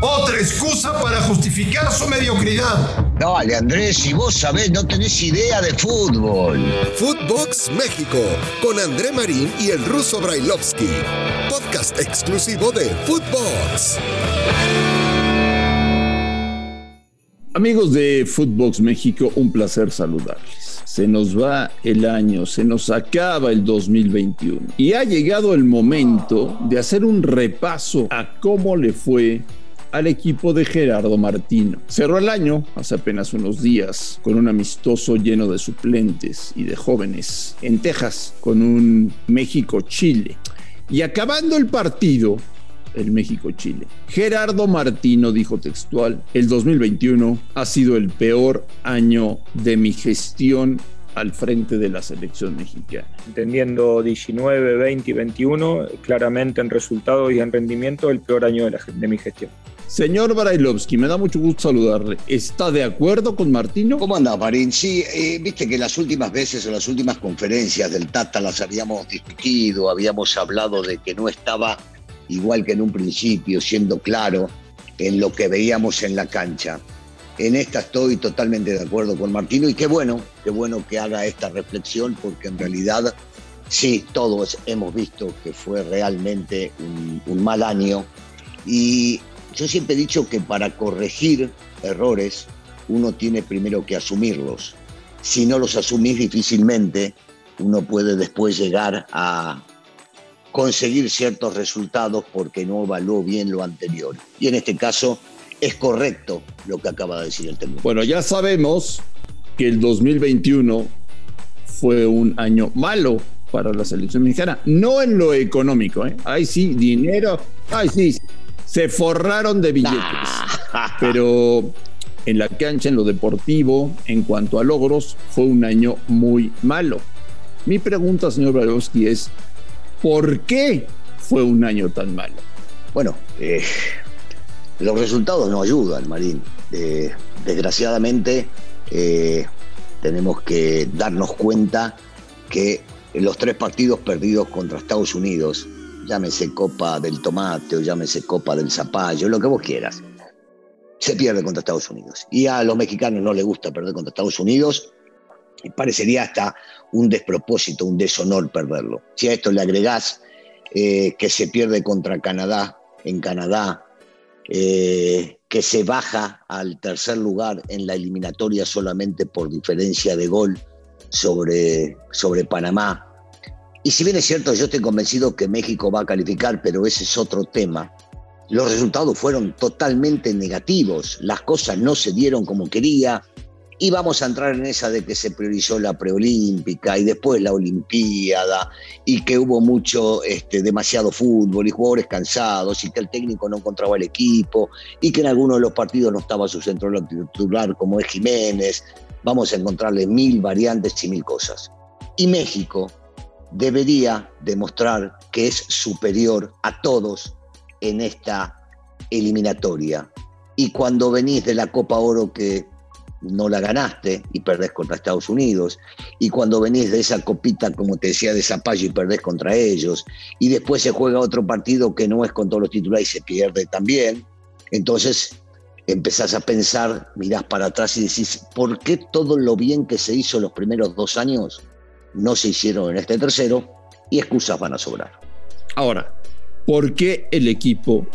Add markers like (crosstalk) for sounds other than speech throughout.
Otra excusa para justificar su mediocridad. Dale, Andrés, si vos sabés, no tenés idea de fútbol. Footbox México, con André Marín y el ruso Brailovsky. Podcast exclusivo de Footbox. Amigos de Footbox México, un placer saludarles. Se nos va el año, se nos acaba el 2021 y ha llegado el momento de hacer un repaso a cómo le fue al equipo de Gerardo Martino. Cerró el año hace apenas unos días con un amistoso lleno de suplentes y de jóvenes en Texas con un México-Chile. Y acabando el partido, el México-Chile. Gerardo Martino dijo textual, el 2021 ha sido el peor año de mi gestión al frente de la selección mexicana. Entendiendo 19, 20 y 21, claramente en resultados y en rendimiento, el peor año de, la, de mi gestión. Señor Barailovsky, me da mucho gusto saludarle. ¿Está de acuerdo con Martino? ¿Cómo anda, Marín? Sí, eh, viste que las últimas veces o las últimas conferencias del Tata las habíamos discutido, habíamos hablado de que no estaba igual que en un principio, siendo claro en lo que veíamos en la cancha. En esta estoy totalmente de acuerdo con Martino y qué bueno, qué bueno que haga esta reflexión porque en realidad sí, todos hemos visto que fue realmente un, un mal año y yo siempre he dicho que para corregir errores uno tiene primero que asumirlos. Si no los asumís difícilmente, uno puede después llegar a conseguir ciertos resultados porque no evaluó bien lo anterior. Y en este caso es correcto lo que acaba de decir el técnico. Bueno, ya sabemos que el 2021 fue un año malo para la selección mexicana, no en lo económico, ¿eh? Ay, sí, dinero, ay, sí, se forraron de billetes. (laughs) Pero en la cancha, en lo deportivo, en cuanto a logros, fue un año muy malo. Mi pregunta, señor Brailovsky, es: ¿por qué fue un año tan malo? Bueno, eh, los resultados no ayudan, Marín. Eh, desgraciadamente, eh, tenemos que darnos cuenta que los tres partidos perdidos contra Estados Unidos llámese Copa del Tomate o llámese Copa del Zapallo, lo que vos quieras, se pierde contra Estados Unidos. Y a los mexicanos no les gusta perder contra Estados Unidos, parecería hasta un despropósito, un deshonor perderlo. Si a esto le agregás eh, que se pierde contra Canadá, en Canadá, eh, que se baja al tercer lugar en la eliminatoria solamente por diferencia de gol sobre, sobre Panamá, y si bien es cierto, yo estoy convencido que México va a calificar, pero ese es otro tema. Los resultados fueron totalmente negativos, las cosas no se dieron como quería, y vamos a entrar en esa de que se priorizó la preolímpica y después la olimpiada y que hubo mucho, este, demasiado fútbol y jugadores cansados y que el técnico no encontraba el equipo y que en algunos de los partidos no estaba su centro titular como es Jiménez. Vamos a encontrarle mil variantes y mil cosas. Y México, debería demostrar que es superior a todos en esta eliminatoria. Y cuando venís de la Copa Oro que no la ganaste y perdés contra Estados Unidos, y cuando venís de esa copita, como te decía, de Zapallo y perdés contra ellos, y después se juega otro partido que no es con todos los titulares y se pierde también, entonces empezás a pensar, mirás para atrás y decís, ¿por qué todo lo bien que se hizo los primeros dos años no se hicieron en este tercero y excusas van a sobrar. Ahora, ¿por qué el equipo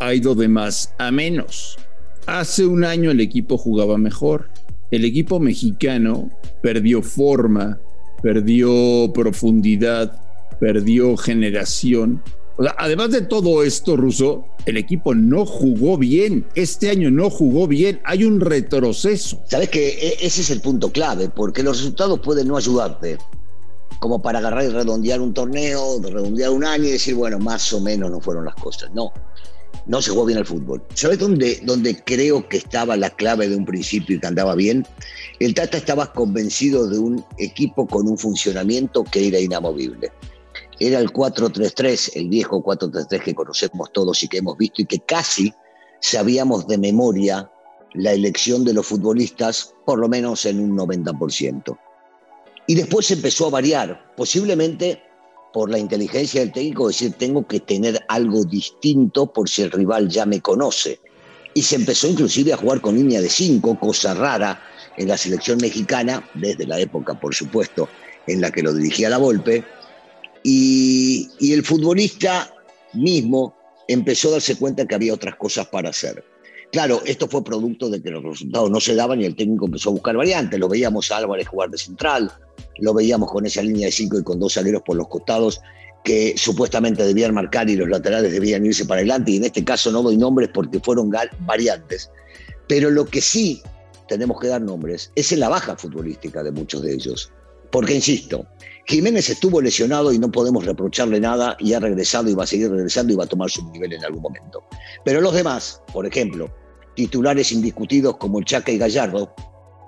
ha ido de más a menos? Hace un año el equipo jugaba mejor. El equipo mexicano perdió forma, perdió profundidad, perdió generación. además de todo esto, Russo, el equipo no jugó bien. Este año no jugó bien. Hay un retroceso. Sabes que e, ese es el punto clave, porque los resultados pueden no ayudarte. Como para agarrar y redondear un torneo, redondear un año y decir, bueno, más o menos no fueron las cosas. No, no se jugó bien el fútbol. ¿Sabes dónde, dónde creo que estaba la clave de un principio y que andaba bien? El Tata estaba convencido de un equipo con un funcionamiento que era inamovible era el 4-3-3, el viejo 4-3-3 que conocemos todos y que hemos visto y que casi sabíamos de memoria la elección de los futbolistas, por lo menos en un 90%. Y después empezó a variar, posiblemente por la inteligencia del técnico, decir, tengo que tener algo distinto por si el rival ya me conoce. Y se empezó inclusive a jugar con línea de cinco, cosa rara en la selección mexicana, desde la época, por supuesto, en la que lo dirigía la Volpe. Y, y el futbolista mismo empezó a darse cuenta que había otras cosas para hacer. Claro, esto fue producto de que los resultados no se daban y el técnico empezó a buscar variantes. Lo veíamos a Álvarez jugar de central, lo veíamos con esa línea de cinco y con dos aleros por los costados que supuestamente debían marcar y los laterales debían irse para adelante. Y en este caso no doy nombres porque fueron variantes. Pero lo que sí tenemos que dar nombres es en la baja futbolística de muchos de ellos. Porque, insisto, Jiménez estuvo lesionado y no podemos reprocharle nada y ha regresado y va a seguir regresando y va a tomar su nivel en algún momento. Pero los demás, por ejemplo, titulares indiscutidos como Chaca y Gallardo,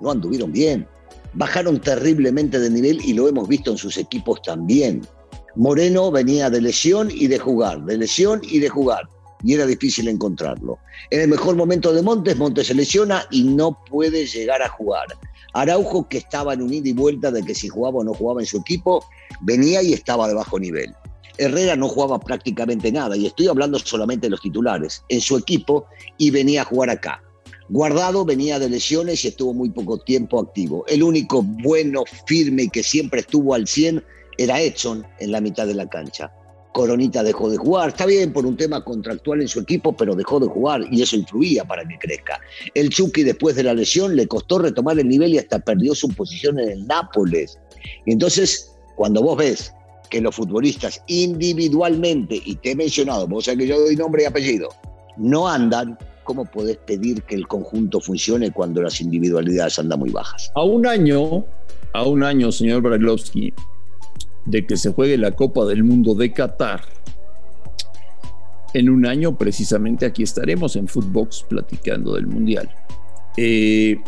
no anduvieron bien. Bajaron terriblemente de nivel y lo hemos visto en sus equipos también. Moreno venía de lesión y de jugar, de lesión y de jugar, y era difícil encontrarlo. En el mejor momento de Montes, Montes se lesiona y no puede llegar a jugar. Araujo, que estaba en un ida y vuelta de que si jugaba o no jugaba en su equipo, venía y estaba de bajo nivel. Herrera no jugaba prácticamente nada, y estoy hablando solamente de los titulares, en su equipo y venía a jugar acá. Guardado venía de lesiones y estuvo muy poco tiempo activo. El único bueno, firme y que siempre estuvo al 100 era Edson en la mitad de la cancha. Coronita dejó de jugar, está bien por un tema contractual en su equipo, pero dejó de jugar y eso influía para que crezca. El Chucky después de la lesión le costó retomar el nivel y hasta perdió su posición en el Nápoles. Y entonces, cuando vos ves que los futbolistas individualmente, y te he mencionado, vos sabés que yo doy nombre y apellido, no andan, ¿cómo podés pedir que el conjunto funcione cuando las individualidades andan muy bajas? A un año, a un año, señor Brailovsky, de que se juegue la Copa del Mundo de Qatar, en un año precisamente aquí estaremos en Footbox platicando del Mundial. Eh,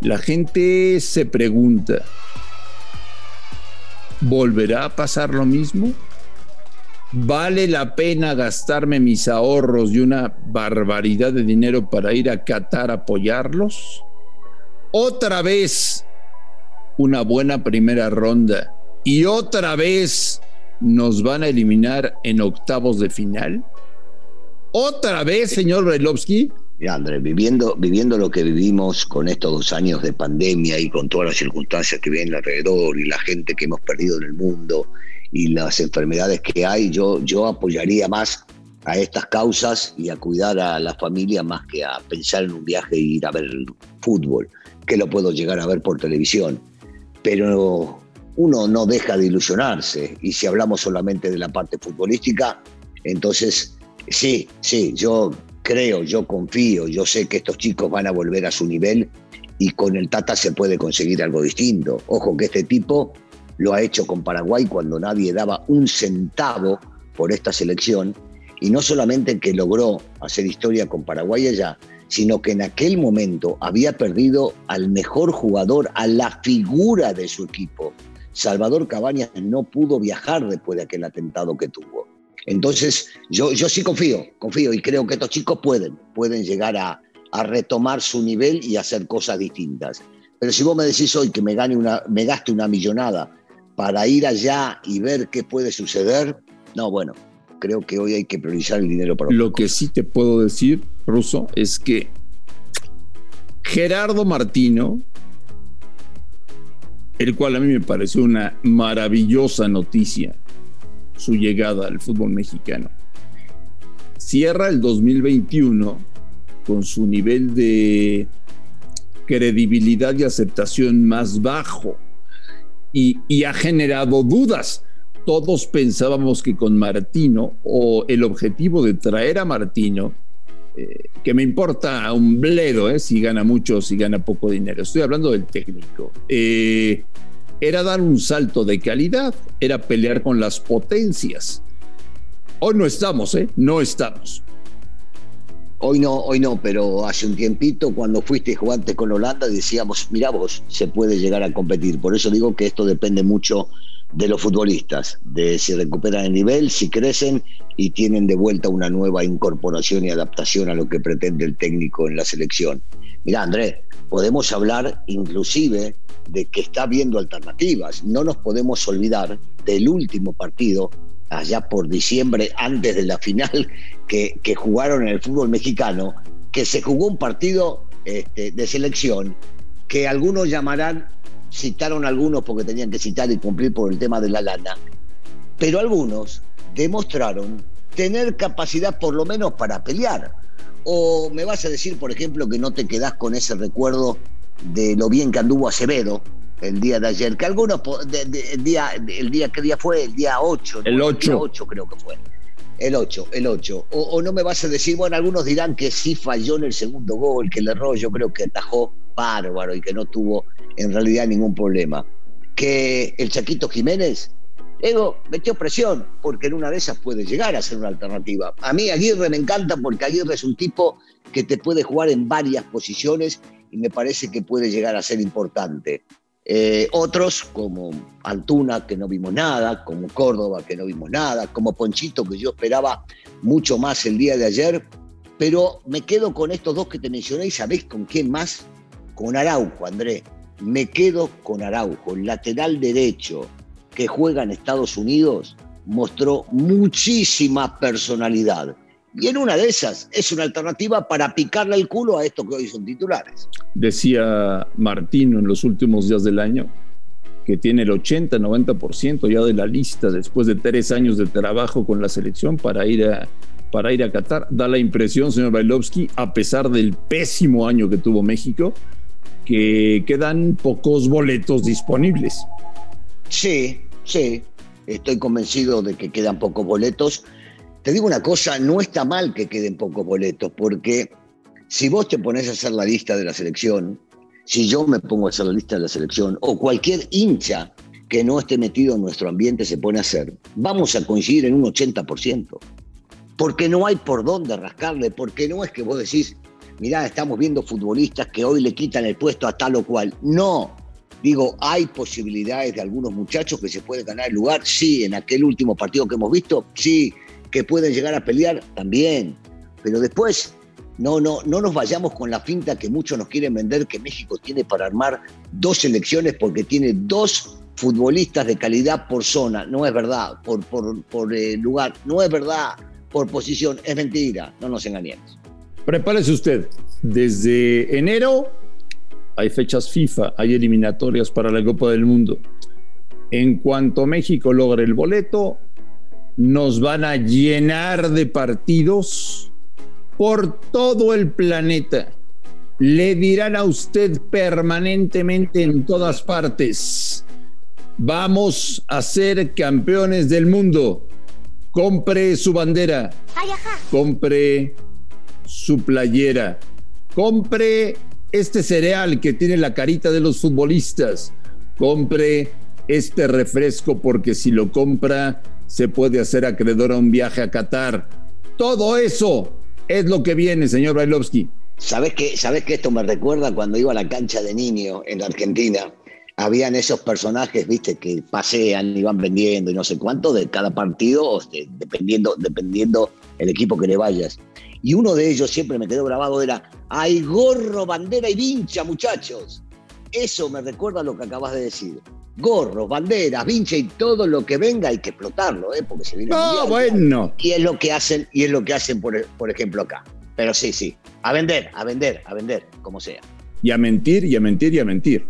la gente se pregunta, ¿Volverá a pasar lo mismo? ¿Vale la pena gastarme mis ahorros y una barbaridad de dinero para ir a Qatar a apoyarlos? Otra vez una buena primera ronda y otra vez nos van a eliminar en octavos de final. Otra vez, señor Brailovsky. Mira, Andrés, viviendo, viviendo lo que vivimos con estos dos años de pandemia y con todas las circunstancias que vienen alrededor y la gente que hemos perdido en el mundo y las enfermedades que hay, yo, yo apoyaría más a estas causas y a cuidar a la familia más que a pensar en un viaje e ir a ver fútbol, que lo puedo llegar a ver por televisión. Pero uno no deja de ilusionarse y si hablamos solamente de la parte futbolística, entonces sí, sí, yo creo, yo confío, yo sé que estos chicos van a volver a su nivel y con el Tata se puede conseguir algo distinto. Ojo que este tipo lo ha hecho con Paraguay cuando nadie daba un centavo por esta selección y no solamente que logró hacer historia con Paraguay allá, sino que en aquel momento había perdido al mejor jugador, a la figura de su equipo. Salvador Cabañas no pudo viajar después de aquel atentado que tuvo. Entonces, yo, yo sí confío, confío y creo que estos chicos pueden, pueden llegar a, retomar su nivel y hacer cosas distintas. Pero si vos me decís hoy que me, gane una, me gaste una millonada para ir allá y ver qué puede suceder, no, bueno, creo que hoy hay que priorizar el dinero para... Lo que sí te puedo decir, Russo, es que Gerardo Martino, el cual a mí me pareció una maravillosa noticia, su llegada al fútbol mexicano. Cierra el 2021 con su nivel de credibilidad y aceptación más bajo y, ha generado dudas. Todos pensábamos que con Martino o el objetivo de traer a Martino, eh, que me importa un bledo eh, si gana mucho o si gana poco dinero, estoy hablando del técnico, eh, era dar un salto de calidad, era pelear con las potencias. Hoy no estamos, ¿eh? No estamos. Hoy no, hoy no, pero hace un tiempito cuando fuiste jugante con Holanda decíamos, mira vos, se puede llegar a competir. Por eso digo que esto depende mucho de los futbolistas, de si recuperan el nivel, si crecen y tienen de vuelta una nueva incorporación y adaptación a lo que pretende el técnico en la selección. Mira, Andrés, podemos hablar inclusive de que está viendo alternativas. No nos podemos olvidar del último partido, allá por diciembre, antes de la final que, jugaron en el fútbol mexicano, que se jugó un partido este, de selección que algunos llamarán, citaron algunos porque tenían que citar y cumplir por el tema de la lana, pero algunos demostraron tener capacidad por lo menos para pelear. O me vas a decir, por ejemplo, que no te quedás con ese recuerdo de lo bien que anduvo Acevedo el día de ayer, que algunos, el, día, el día, ¿qué día fue? El día 8. El 8. El 8 creo que fue. El 8, el 8. O, no me vas a decir, bueno, algunos dirán que sí falló en el segundo gol, que el error yo creo que atajó bárbaro y que no tuvo en realidad ningún problema. Que el Chaquito Jiménez, Ego metió presión, porque en una de esas puede llegar a ser una alternativa. A mí Aguirre me encanta porque Aguirre es un tipo que te puede jugar en varias posiciones y me parece que puede llegar a ser importante. Eh, otros, como Altuna, que no vimos nada, como Córdoba, que no vimos nada, como Ponchito, que yo esperaba mucho más el día de ayer, pero me quedo con estos dos que te mencioné y sabés con quién más, con Araujo, André. Me quedo con Araujo, el lateral derecho que juega en Estados Unidos, mostró muchísima personalidad y en una de esas es una alternativa para picarle el culo a estos que hoy son titulares. Decía Martino en los últimos días del año que tiene el 80-90% ya de la lista después de tres años de trabajo con la selección para ir a, para ir a Qatar. Da la impresión, señor Bailovsky, a pesar del pésimo año que tuvo México, que quedan pocos boletos disponibles. Sí, sí, estoy convencido de que quedan pocos boletos te digo una cosa, no está mal que queden pocos boletos, porque si vos te pones a hacer la lista de la selección, si yo me pongo a hacer la lista de la selección, o cualquier hincha que no esté metido en nuestro ambiente se pone a hacer, vamos a coincidir en un 80%. Porque no hay por dónde rascarle, porque no es que vos decís, mirá, estamos viendo futbolistas que hoy le quitan el puesto a tal o cual. No, digo, hay posibilidades de algunos muchachos que se pueden ganar el lugar, sí, en aquel último partido que hemos visto, sí, que pueden llegar a pelear también. Pero después no, no, no nos vayamos con la finta que muchos nos quieren vender que México tiene para armar dos selecciones porque tiene dos futbolistas de calidad por zona. No es verdad, por, por, eh, lugar. No es verdad, por posición. Es mentira, no nos engañemos. Prepárese usted. Desde enero hay fechas FIFA, hay eliminatorias para la Copa del Mundo. En cuanto México logre el boleto, nos van a llenar de partidos por todo el planeta. Le dirán a usted permanentemente en todas partes, vamos a ser campeones del mundo. Compre su bandera, compre su playera, compre este cereal que tiene la carita de los futbolistas, compre este refresco porque si lo compra se puede hacer acreedor a un viaje a Qatar. Todo eso es lo que viene, señor Bailovsky. ¿Sabes que, ¿Sabes que esto me recuerda cuando iba a la cancha de niño en la Argentina? Habían esos personajes, viste, que pasean y van vendiendo y no sé cuánto de cada partido, dependiendo, dependiendo el equipo que le vayas. Y uno de ellos siempre me quedó grabado era, hay gorro, bandera y vincha, muchachos. Eso me recuerda a lo que acabas de decir gorros, banderas, vincha y todo lo que venga hay que explotarlo, ¿eh? porque se viene. No, bueno. Y es lo que hacen, y es lo que hacen, por, por ejemplo, acá. Pero sí, sí. A vender, a vender, a vender, como sea. Y a mentir, y a mentir, y a mentir.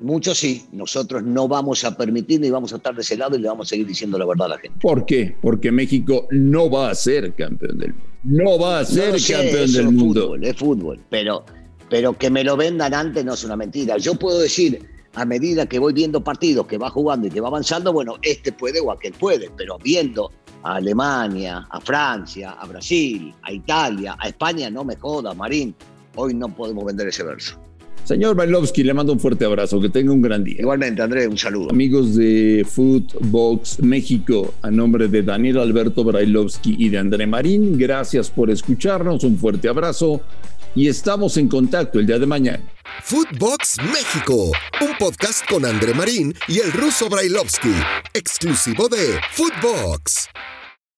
Muchos sí, nosotros no vamos a permitir ni vamos a estar de ese lado y le vamos a seguir diciendo la verdad a la gente. ¿Por qué? Porque México no va a ser campeón del mundo. No va a ser campeón del mundo. Fútbol, es fútbol, pero, pero que me lo vendan antes no es una mentira. Yo puedo decir, a medida que voy viendo partidos que va jugando y que va avanzando, bueno, este puede o aquel puede, pero viendo a Alemania, a Francia, a Brasil, a Italia, a España, no me joda, Marín, hoy no podemos vender ese verso. Señor Bailovsky, le mando un fuerte abrazo, que tenga un gran día. Igualmente, Andrés, un saludo. Amigos de Footbox México, a nombre de Daniel Alberto Brailovsky y de André Marín, gracias por escucharnos, un fuerte abrazo y estamos en contacto el día de mañana. Footbox México, un podcast con André Marín y el ruso Brailovsky, exclusivo de Footbox.